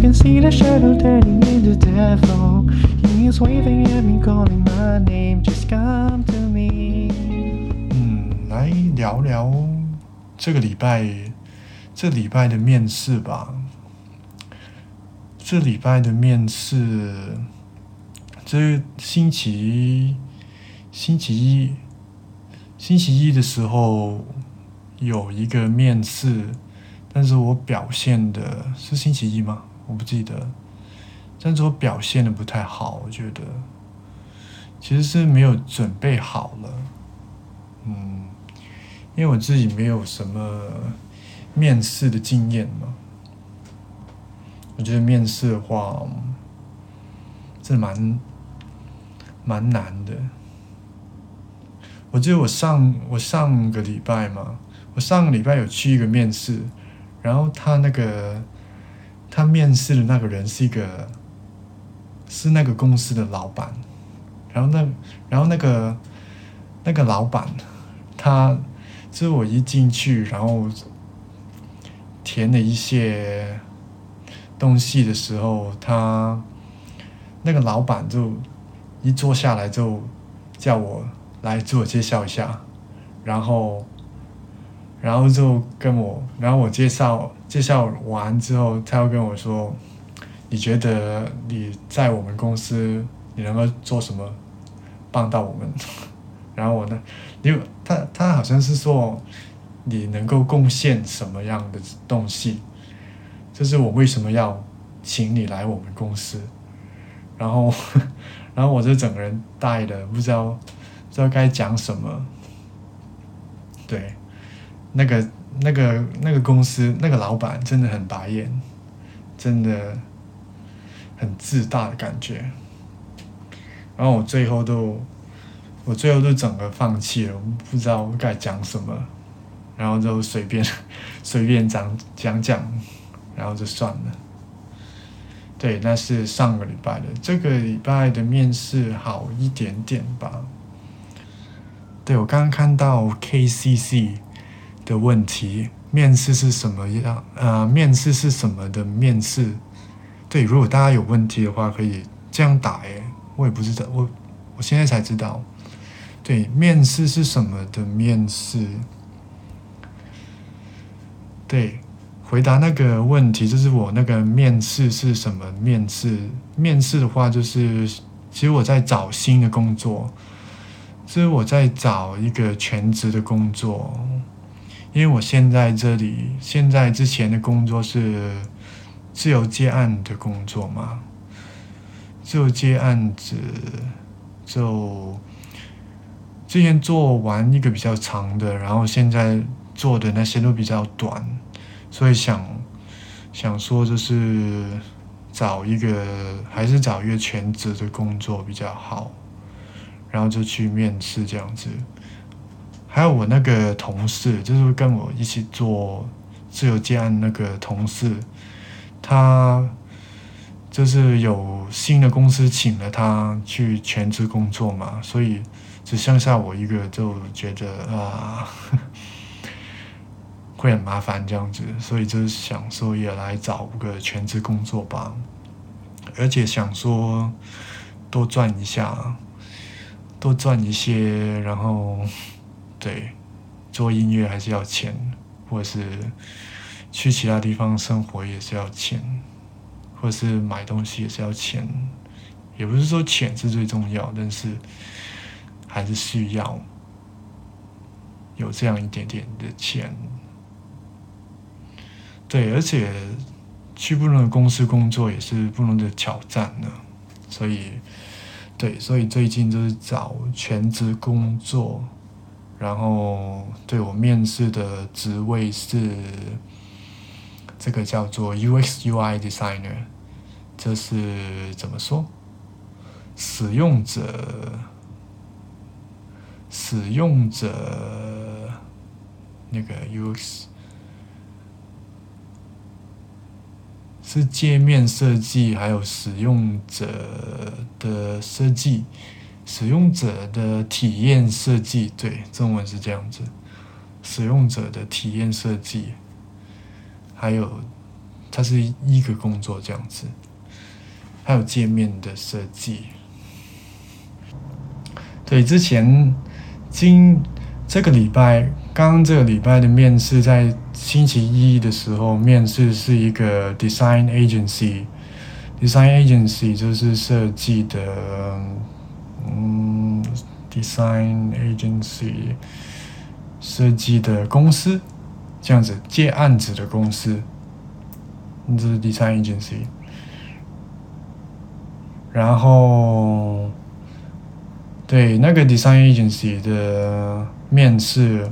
Can see the shadow turning into devil. He's waving at me, calling my name. Just come to me. 嗯，来聊聊这个礼拜这礼拜的面试吧。这礼拜的面试，这星期星期一星期一的时候有一个面试，但是我表现的是星期一吗？我不记得，但是我表现的不太好，我觉得其实是没有准备好了，嗯，因为我自己没有什么面试的经验嘛。我觉得面试的话，这蛮蛮难的。我记得我上我上个礼拜嘛，我上个礼拜有去一个面试，然后他那个他面试的那个人是一个是那个公司的老板，然后那然后那个那个老板他就是我一进去，然后填了一些。东西的时候，他那个老板就一坐下来就叫我来自我介绍一下，然后，然后就跟我，然后我介绍介绍完之后，他又跟我说，你觉得你在我们公司你能够做什么，帮到我们？然后我呢，因为他他好像是说你能够贡献什么样的东西。就是我为什么要请你来我们公司，然后，然后我就整个人呆的，不知道不知道该讲什么。对，那个那个那个公司那个老板真的很白眼，真的很自大的感觉。然后我最后都，我最后都整个放弃了，我不知道该讲什么，然后就随便 随便讲讲讲。然后就算了。对，那是上个礼拜的，这个礼拜的面试好一点点吧。对我刚刚看到 KCC 的问题，面试是什么样？呃，面试是什么的面试？对，如果大家有问题的话，可以这样打。诶，我也不知道，我我现在才知道。对，面试是什么的面试？对。回答那个问题，就是我那个面试是什么面试？面试的话，就是其实我在找新的工作，就是我在找一个全职的工作，因为我现在这里现在之前的工作是自由接案的工作嘛，自由接案子就之前做完一个比较长的，然后现在做的那些都比较短。所以想想说，就是找一个还是找一个全职的工作比较好，然后就去面试这样子。还有我那个同事，就是跟我一起做自由接案那个同事，他就是有新的公司请了他去全职工作嘛，所以只剩下我一个，就觉得啊。会很麻烦这样子，所以就是想说也来找个全职工作吧，而且想说多赚一下，多赚一些，然后对做音乐还是要钱，或是去其他地方生活也是要钱，或是买东西也是要钱，也不是说钱是最重要，但是还是需要有这样一点点的钱。对，而且去不同的公司工作也是不同的挑战呢，所以，对，所以最近就是找全职工作，然后对我面试的职位是这个叫做 UX UI designer，这是怎么说？使用者，使用者那个 UX 是界面设计，还有使用者的设计，使用者的体验设计，对，中文是这样子，使用者的体验设计，还有它是一个工作这样子。还有界面的设计，对，之前今这个礼拜，刚刚这个礼拜的面试，在星期一的时候面试是一个 design agency，design agency 就是设计的，嗯，design agency 设计的公司，这样子接案子的公司，这是 design agency。然后，对那个 design agency 的面试，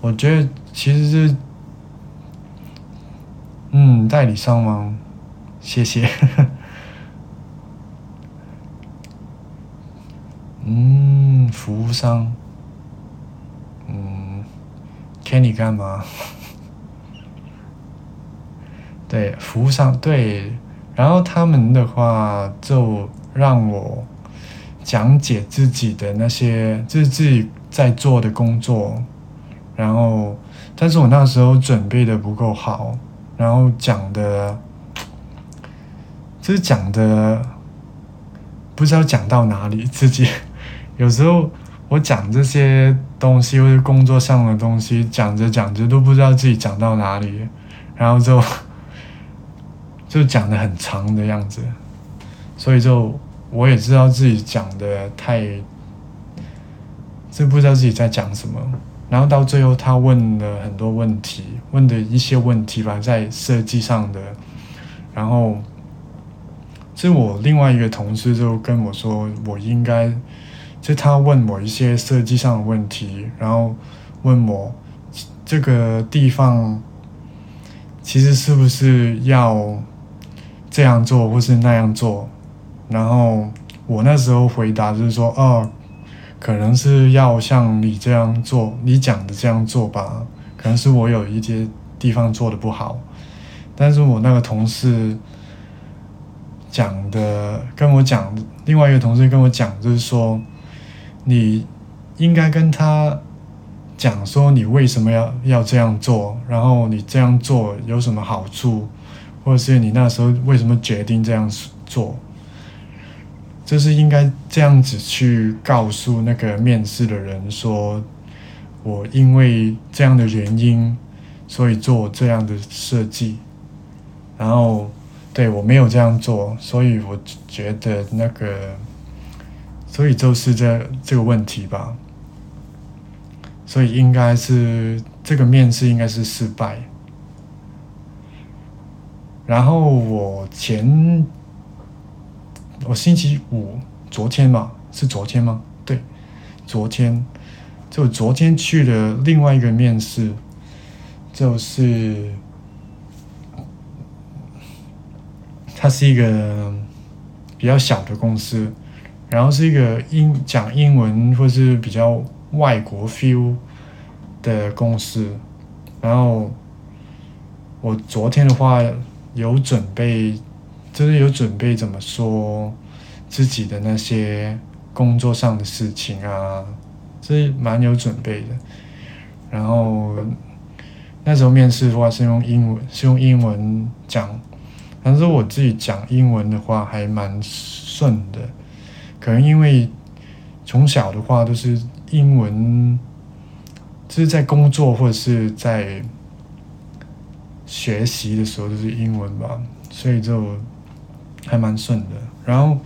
我觉得其实是，嗯，代理商吗？谢谢。嗯，服务商。嗯，给你干嘛？对，服务商对。然后他们的话就让我讲解自己的那些，就是自己在做的工作。然后，但是我那时候准备的不够好，然后讲的，就是讲的不知道讲到哪里。自己有时候我讲这些东西或者工作上的东西，讲着讲着都不知道自己讲到哪里，然后就。就讲的很长的样子，所以就我也知道自己讲的太，就不知道自己在讲什么。然后到最后，他问了很多问题，问的一些问题吧，在设计上的。然后，是我另外一个同事就跟我说，我应该，就他问我一些设计上的问题，然后问我这个地方其实是不是要。这样做或是那样做，然后我那时候回答就是说，哦，可能是要像你这样做，你讲的这样做吧。可能是我有一些地方做的不好，但是我那个同事讲的跟我讲，另外一个同事跟我讲，就是说，你应该跟他讲说，你为什么要要这样做，然后你这样做有什么好处。或者是你那时候为什么决定这样做？就是应该这样子去告诉那个面试的人说，我因为这样的原因，所以做这样的设计。然后，对我没有这样做，所以我觉得那个，所以就是这这个问题吧。所以应该是这个面试应该是失败。然后我前，我星期五昨天嘛，是昨天吗？对，昨天就昨天去了另外一个面试，就是它是一个比较小的公司，然后是一个英讲英文或是比较外国 feel 的公司，然后我昨天的话。有准备，就是有准备怎么说自己的那些工作上的事情啊，是蛮有准备的。然后那时候面试的话是用英文，是用英文讲，但是我自己讲英文的话还蛮顺的，可能因为从小的话都是英文，就是在工作或者是在。学习的时候都是英文吧，所以就还蛮顺的。然后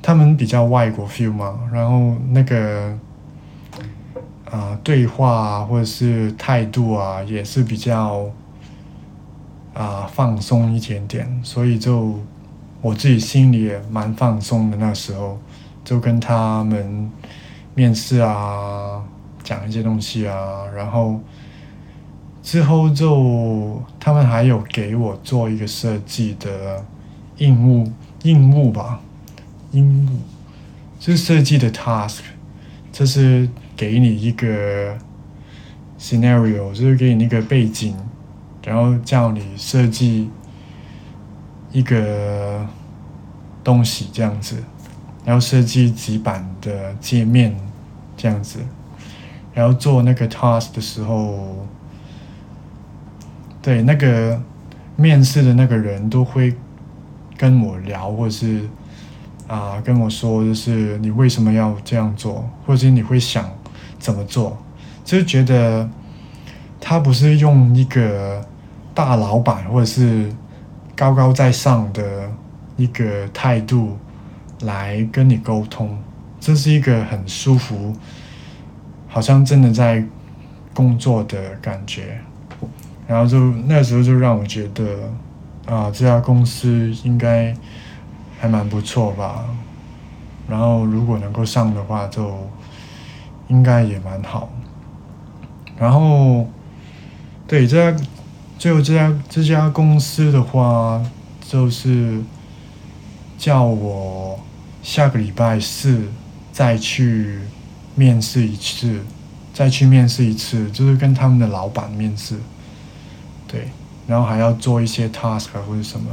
他们比较外国 feel 嘛，然后那个啊对话或者是态度啊也是比较啊放松一点点，所以就我自己心里也蛮放松的。那时候就跟他们面试啊，讲一些东西啊，然后。之后就他们还有给我做一个设计的硬物硬物吧，硬物，就是设计的 task，这是给你一个 scenario，就是给你一个背景，然后叫你设计一个东西这样子，然后设计几版的界面这样子，然后做那个 task 的时候，对那个面试的那个人都会跟我聊，或者是。啊，跟我说就是你为什么要这样做，或者是你会想怎么做，就觉得他不是用一个大老板或者是高高在上的一个态度来跟你沟通，这是一个很舒服，好像真的在工作的感觉，然后就那时候就让我觉得啊，这家公司应该。还蛮不错吧，然后如果能够上的话，就应该也蛮好。然后，对这家，最后这家这家公司的话，就是叫我下个礼拜四再去面试一次，再去面试一次，就是跟他们的老板面试。对，然后还要做一些 task 或者什么，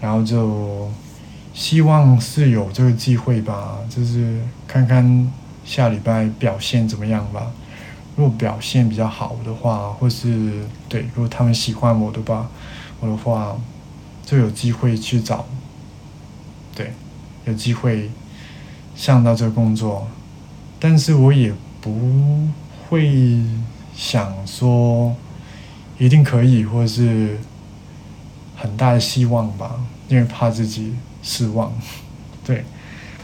然后就。希望是有这个机会吧，就是看看下礼拜表现怎么样吧。如果表现比较好的话，或是对，如果他们喜欢我的话，我的话就有机会去找，有机会上到这个工作。但是我也不会想说一定可以，或者是很大的希望吧，因为怕自己。失望，对，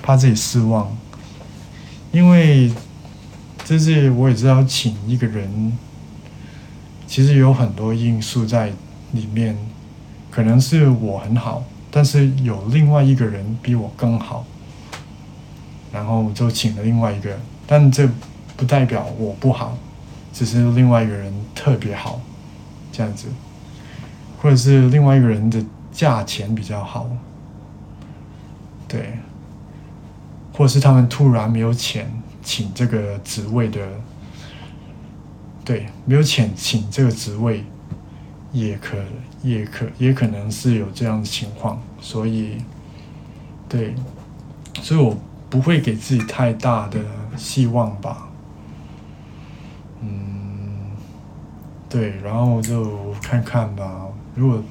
怕自己失望，因为就是我也知道，请一个人，其实有很多因素在里面，可能是我很好，但是有另外一个人比我更好，然后就请了另外一个，但这不代表我不好，只是另外一个人特别好，这样子，或者是另外一个人的价钱比较好。对，或者是他们突然没有钱请这个职位的，对，没有钱请这个职位，也可也可也可能是有这样的情况，所以，对，所以我不会给自己太大的希望吧，嗯，对，然后就看看吧，如果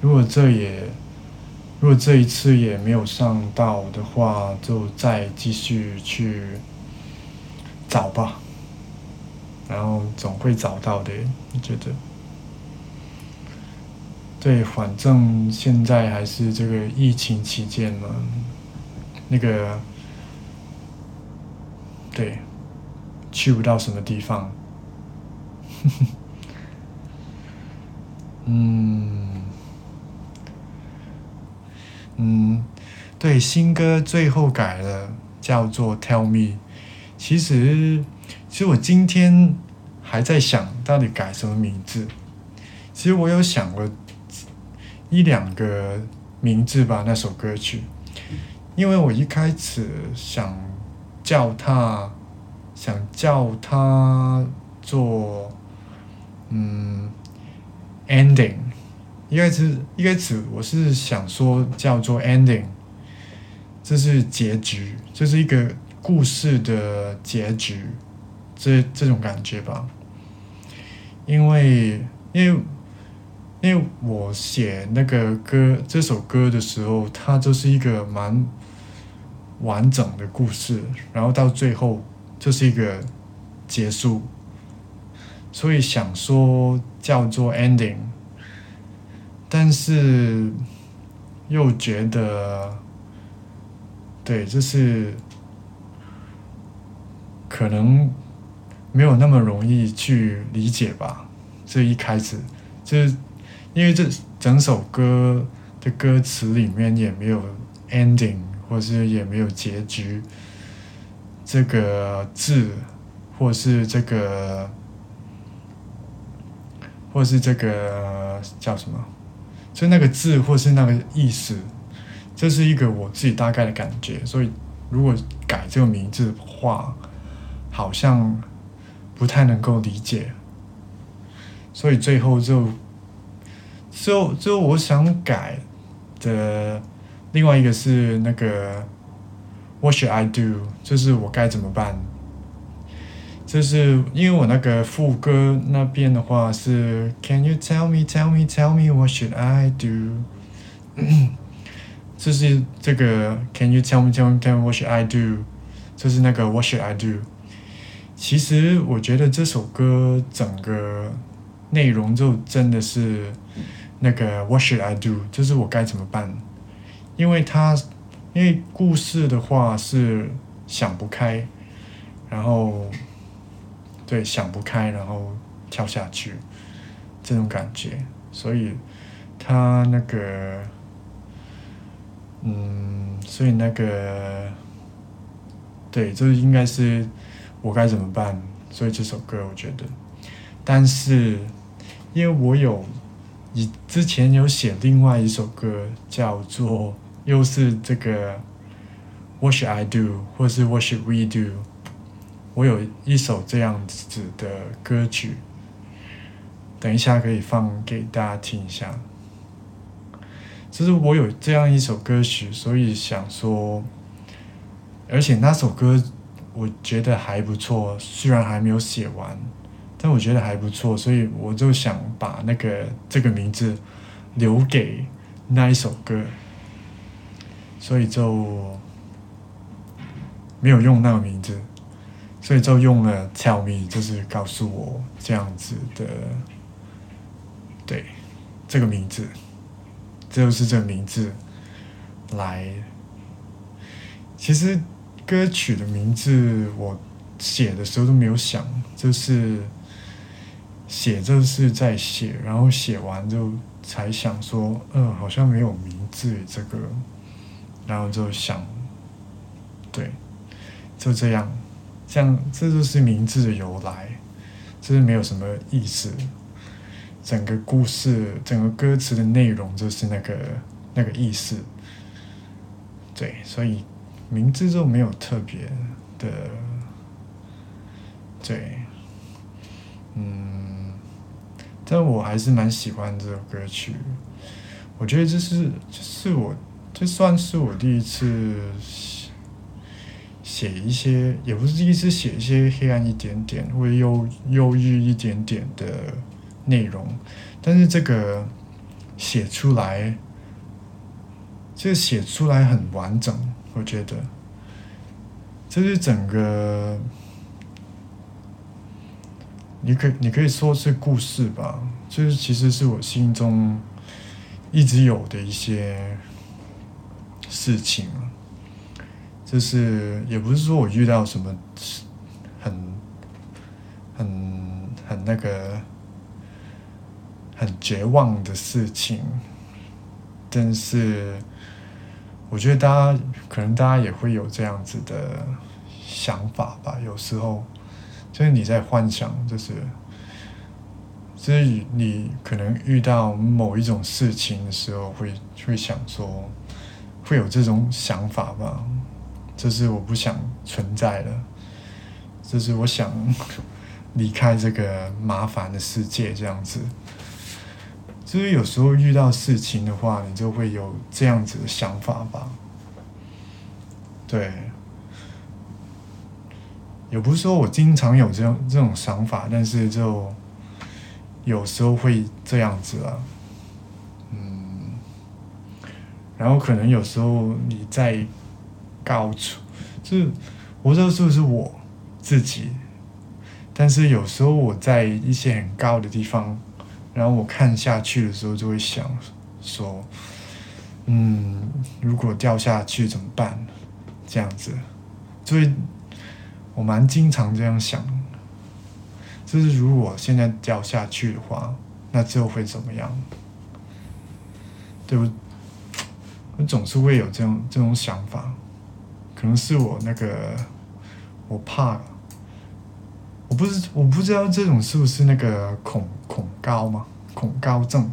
如果这也。如果这一次也没有上到的话，就再继续去找吧，然后总会找到的，我觉得。对，反正现在还是这个疫情期间嘛，那个，对，去不到什么地方，嗯。嗯，对，新歌最后改了，叫做《Tell Me》。其实，其实我今天还在想到底改什么名字。其实我有想过一两个名字吧，那首歌曲。因为我一开始想叫它，想叫它做嗯，ending。一开始，一开始我是想说叫做 ending，这是结局，这是一个故事的结局，这这种感觉吧。因为，因为，因为我写那个歌这首歌的时候，它就是一个蛮完整的故事，然后到最后就是一个结束，所以想说叫做 ending。但是又觉得，对，就是可能没有那么容易去理解吧。这一开始就是因为这整首歌的歌词里面也没有 ending，或是也没有结局这个字，或是这个，或是这个叫什么？就那个字，或是那个意思，这是一个我自己大概的感觉，所以如果改这个名字的话，好像不太能够理解，所以最后就就就我想改的另外一个是那个 What should I do？就是我该怎么办？就是因为我那个副歌那边的话是 Can you tell me, tell me, tell me what should I do？就是这个 Can you tell me, tell me, tell me what should I do？就是那个 What should I do？其实我觉得这首歌整个内容就真的是那个 What should I do？就是我该怎么办？因为他因为故事的话是想不开，然后。对，想不开，然后跳下去，这种感觉，所以他那个，嗯，所以那个，对，这应该是我该怎么办？所以这首歌我觉得，但是因为我有你之前有写另外一首歌，叫做又是这个 What should I do？或是 What should we do？我有一首这样子的歌曲，等一下可以放给大家听一下。就是我有这样一首歌曲，所以想说，而且那首歌我觉得还不错，虽然还没有写完，但我觉得还不错，所以我就想把那个这个名字留给那一首歌，所以就没有用那个名字。所以就用了 “tell me”，就是告诉我这样子的，对，这个名字，这就是这个名字来。其实歌曲的名字我写的时候都没有想，就是写就是在写，然后写完就才想说，嗯，好像没有名字这个，然后就想，对，就这样。这样，这就是名字的由来，这是没有什么意思。整个故事，整个歌词的内容就是那个那个意思。对，所以名字就没有特别的。对，嗯，但我还是蛮喜欢这首歌曲。我觉得这是，这是我，这算是我第一次。写一些也不是第一次写一些黑暗一点点或者忧忧郁一点点的内容，但是这个写出来，这写出来很完整，我觉得，这是整个，你可你可以说是故事吧，就是其实是我心中一直有的一些事情。就是也不是说我遇到什么很很很那个很绝望的事情，但是我觉得大家可能大家也会有这样子的想法吧。有时候就是你在幻想，就是就是你可能遇到某一种事情的时候，会会想说会有这种想法吧。这是我不想存在了，这是我想离开这个麻烦的世界，这样子。就是有时候遇到事情的话，你就会有这样子的想法吧。对，也不是说我经常有这样这种想法，但是就有时候会这样子啊。嗯，然后可能有时候你在。高处，就是我不知道是不是我自己，但是有时候我在一些很高的地方，然后我看下去的时候，就会想说，嗯，如果掉下去怎么办？这样子，所以我蛮经常这样想，就是如果现在掉下去的话，那之后会怎么样？对不？我总是会有这种这种想法。可能是我那个，我怕，我不是我不知道这种是不是那个恐恐高吗？恐高症，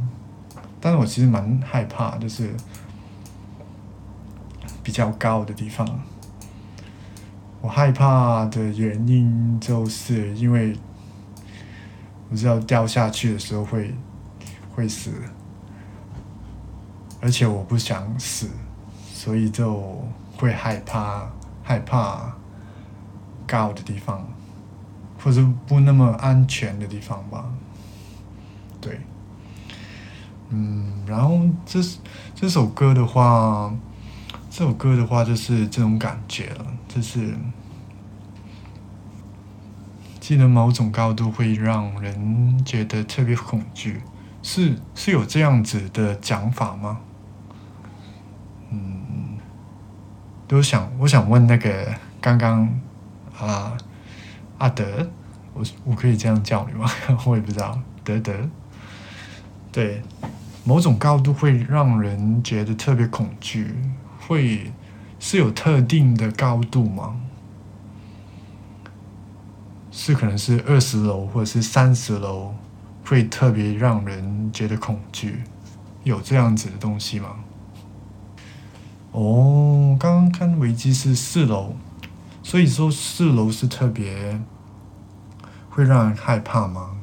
但是我其实蛮害怕，就是比较高的地方，我害怕的原因就是因为我知道掉下去的时候会会死，而且我不想死，所以就会害怕害怕高的地方，或者不那么安全的地方吧。对，嗯，然后这这首歌的话。这首歌的话，就是这种感觉了，就是记得某种高度会让人觉得特别恐惧，是是有这样子的讲法吗？嗯，都想我想问那个刚刚啊阿德，我我可以这样叫你吗？我也不知道，德德，对，某种高度会让人觉得特别恐惧。会是有特定的高度吗？是可能是二十楼或者是三十楼，会特别让人觉得恐惧，有这样子的东西吗？哦，刚刚看维基是四楼，所以说四楼是特别会让人害怕吗？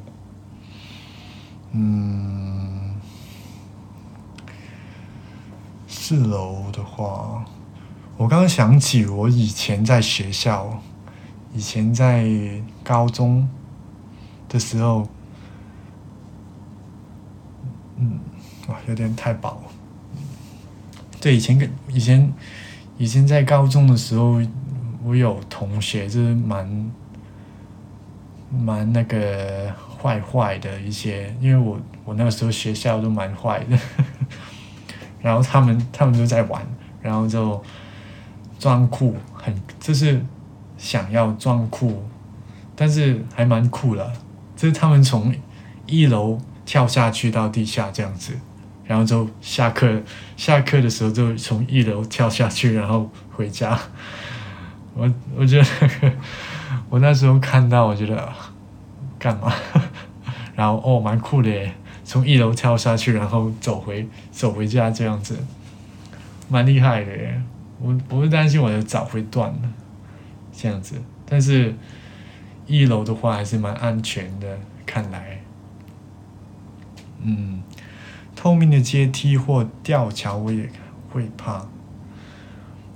嗯。四楼的话，我刚刚想起我以前在学校，以前在高中的时候，嗯，哇，有点太饱。对，以前跟以前以前在高中的时候，我有同学就是蛮蛮那个坏坏的一些，因为我我那个时候学校都蛮坏的。然后他们他们就在玩，然后就装酷，很就是想要装酷，但是还蛮酷的。就是他们从一楼跳下去到地下这样子，然后就下课下课的时候就从一楼跳下去，然后回家。我我觉得 我那时候看到，我觉得干嘛？然后哦，蛮酷的耶。从一楼跳下去，然后走回走回家这样子，蛮厉害的耶！我不是担心我的脚会断的，这样子。但是一楼的话还是蛮安全的，看来。嗯，透明的阶梯或吊桥我也会怕。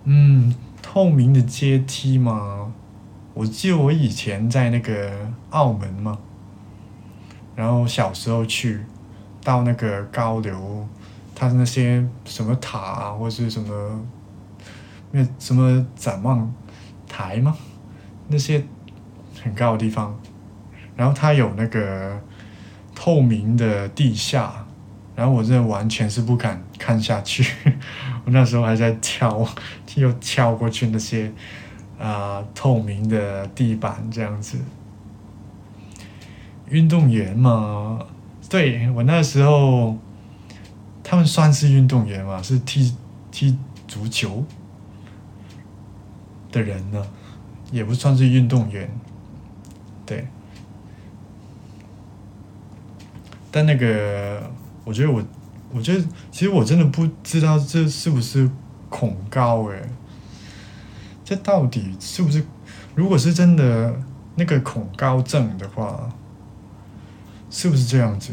嗯，透明的阶梯嘛，我记得我以前在那个澳门嘛，然后小时候去。到那个高流，它那些什么塔啊，或是什么那什么展望台吗？那些很高的地方，然后它有那个透明的地下，然后我真的完全是不敢看下去。我那时候还在跳，又跳过去那些啊透明的地板这样子。运动员嘛。对我那时候，他们算是运动员嘛？是踢踢足球的人呢，也不算是运动员。对，但那个，我觉得我，我觉得其实我真的不知道这是不是恐高诶，这到底是不是？如果是真的那个恐高症的话。是不是这样子？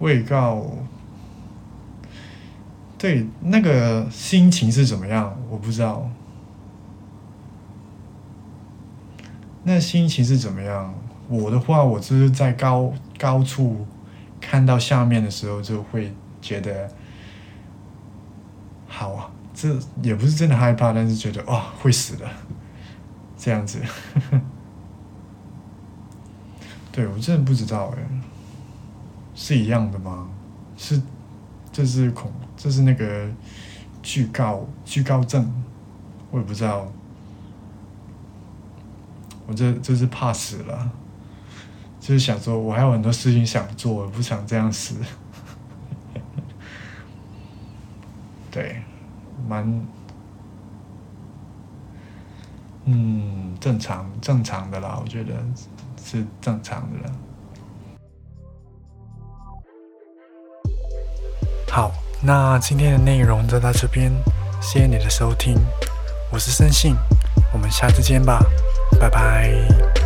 未告，对那个心情是怎么样？我不知道。那心情是怎么样？我的话，我就是在高高处看到下面的时候，就会觉得好啊。这也不是真的害怕，但是觉得哇，会死的。这样子，对我真的不知道哎，是一样的吗？是，这是恐，这是那个惧高惧高症，我也不知道。我这这是怕死了，就是想说，我还有很多事情想做，我不想这样死。对，蛮。嗯，正常正常的啦，我觉得是正常的。好，那今天的内容就到这边，谢谢你的收听，我是森信，我们下次见吧，拜拜。